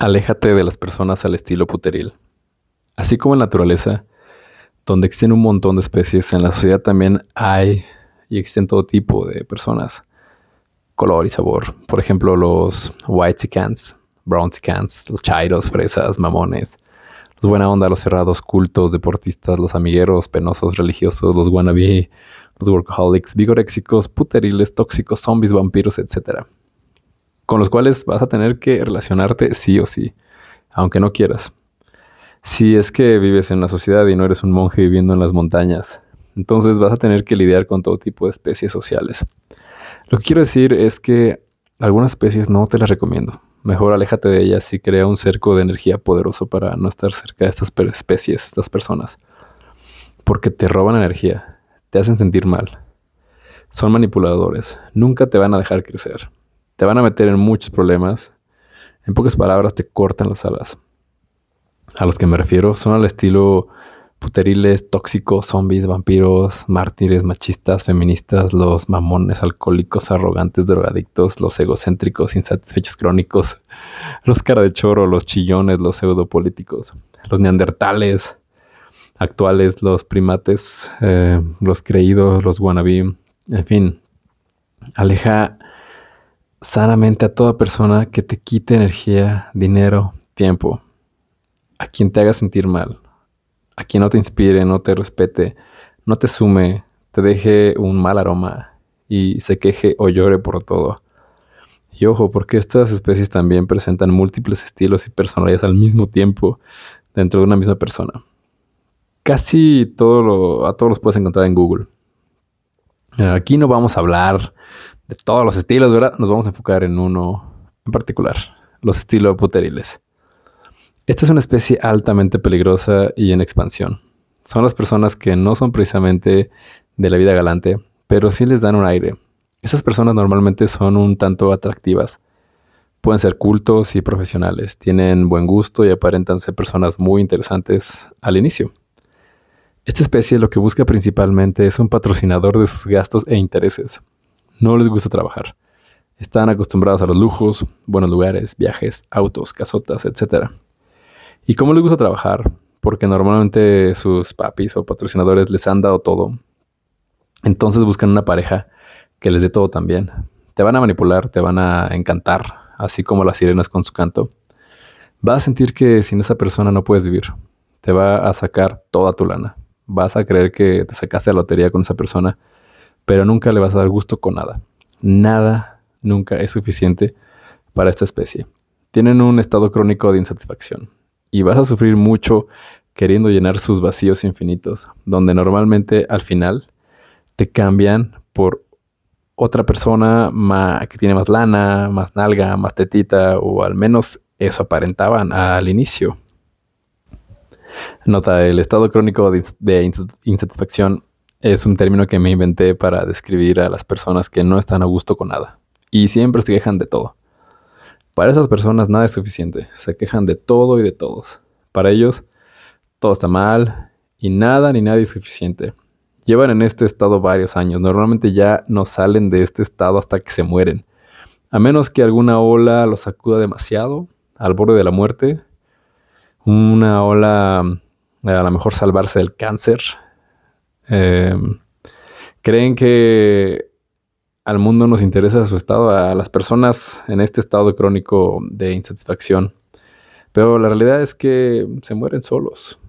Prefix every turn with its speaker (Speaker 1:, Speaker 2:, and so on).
Speaker 1: Aléjate de las personas al estilo puteril. Así como en la naturaleza, donde existen un montón de especies, en la sociedad también hay y existen todo tipo de personas, color y sabor. Por ejemplo, los white cans, brown cans, los chairos, fresas, mamones, los buena onda, los cerrados, cultos, deportistas, los amigueros, penosos, religiosos, los wannabe, los workaholics, vigoréxicos, puteriles, tóxicos, zombies, vampiros, etc con los cuales vas a tener que relacionarte sí o sí, aunque no quieras. Si es que vives en una sociedad y no eres un monje viviendo en las montañas, entonces vas a tener que lidiar con todo tipo de especies sociales. Lo que quiero decir es que algunas especies no te las recomiendo. Mejor aléjate de ellas y crea un cerco de energía poderoso para no estar cerca de estas especies, estas personas. Porque te roban energía, te hacen sentir mal. Son manipuladores, nunca te van a dejar crecer te van a meter en muchos problemas. En pocas palabras, te cortan las alas. A los que me refiero son al estilo puteriles, tóxicos, zombies, vampiros, mártires, machistas, feministas, los mamones, alcohólicos, arrogantes, drogadictos, los egocéntricos, insatisfechos crónicos, los cara de choro, los chillones, los pseudopolíticos, los neandertales actuales, los primates, eh, los creídos, los wannabe, en fin, aleja sanamente a toda persona que te quite energía, dinero, tiempo, a quien te haga sentir mal, a quien no te inspire, no te respete, no te sume, te deje un mal aroma y se queje o llore por todo. Y ojo, porque estas especies también presentan múltiples estilos y personalidades al mismo tiempo dentro de una misma persona. Casi todo lo, a todos los puedes encontrar en Google. Aquí no vamos a hablar de todos los estilos, ¿verdad? Nos vamos a enfocar en uno en particular, los estilos puteriles. Esta es una especie altamente peligrosa y en expansión. Son las personas que no son precisamente de la vida galante, pero sí les dan un aire. Esas personas normalmente son un tanto atractivas. Pueden ser cultos y profesionales, tienen buen gusto y aparentan ser personas muy interesantes al inicio. Esta especie lo que busca principalmente es un patrocinador de sus gastos e intereses no les gusta trabajar. Están acostumbrados a los lujos, buenos lugares, viajes, autos, casotas, etc. ¿Y cómo les gusta trabajar? Porque normalmente sus papis o patrocinadores les han dado todo. Entonces buscan una pareja que les dé todo también. Te van a manipular, te van a encantar, así como las sirenas con su canto. Vas a sentir que sin esa persona no puedes vivir. Te va a sacar toda tu lana. Vas a creer que te sacaste la lotería con esa persona pero nunca le vas a dar gusto con nada. Nada nunca es suficiente para esta especie. Tienen un estado crónico de insatisfacción y vas a sufrir mucho queriendo llenar sus vacíos infinitos, donde normalmente al final te cambian por otra persona que tiene más lana, más nalga, más tetita, o al menos eso aparentaban al inicio. Nota, el estado crónico de insatisfacción es un término que me inventé para describir a las personas que no están a gusto con nada y siempre se quejan de todo. Para esas personas nada es suficiente, se quejan de todo y de todos. Para ellos todo está mal y nada ni nadie es suficiente. Llevan en este estado varios años, normalmente ya no salen de este estado hasta que se mueren. A menos que alguna ola los sacuda demasiado, al borde de la muerte. Una ola, a lo mejor salvarse del cáncer, Em, creen que al mundo nos interesa su estado, a las personas en este estado crónico de insatisfacción. Pero la realidad es que se mueren solos.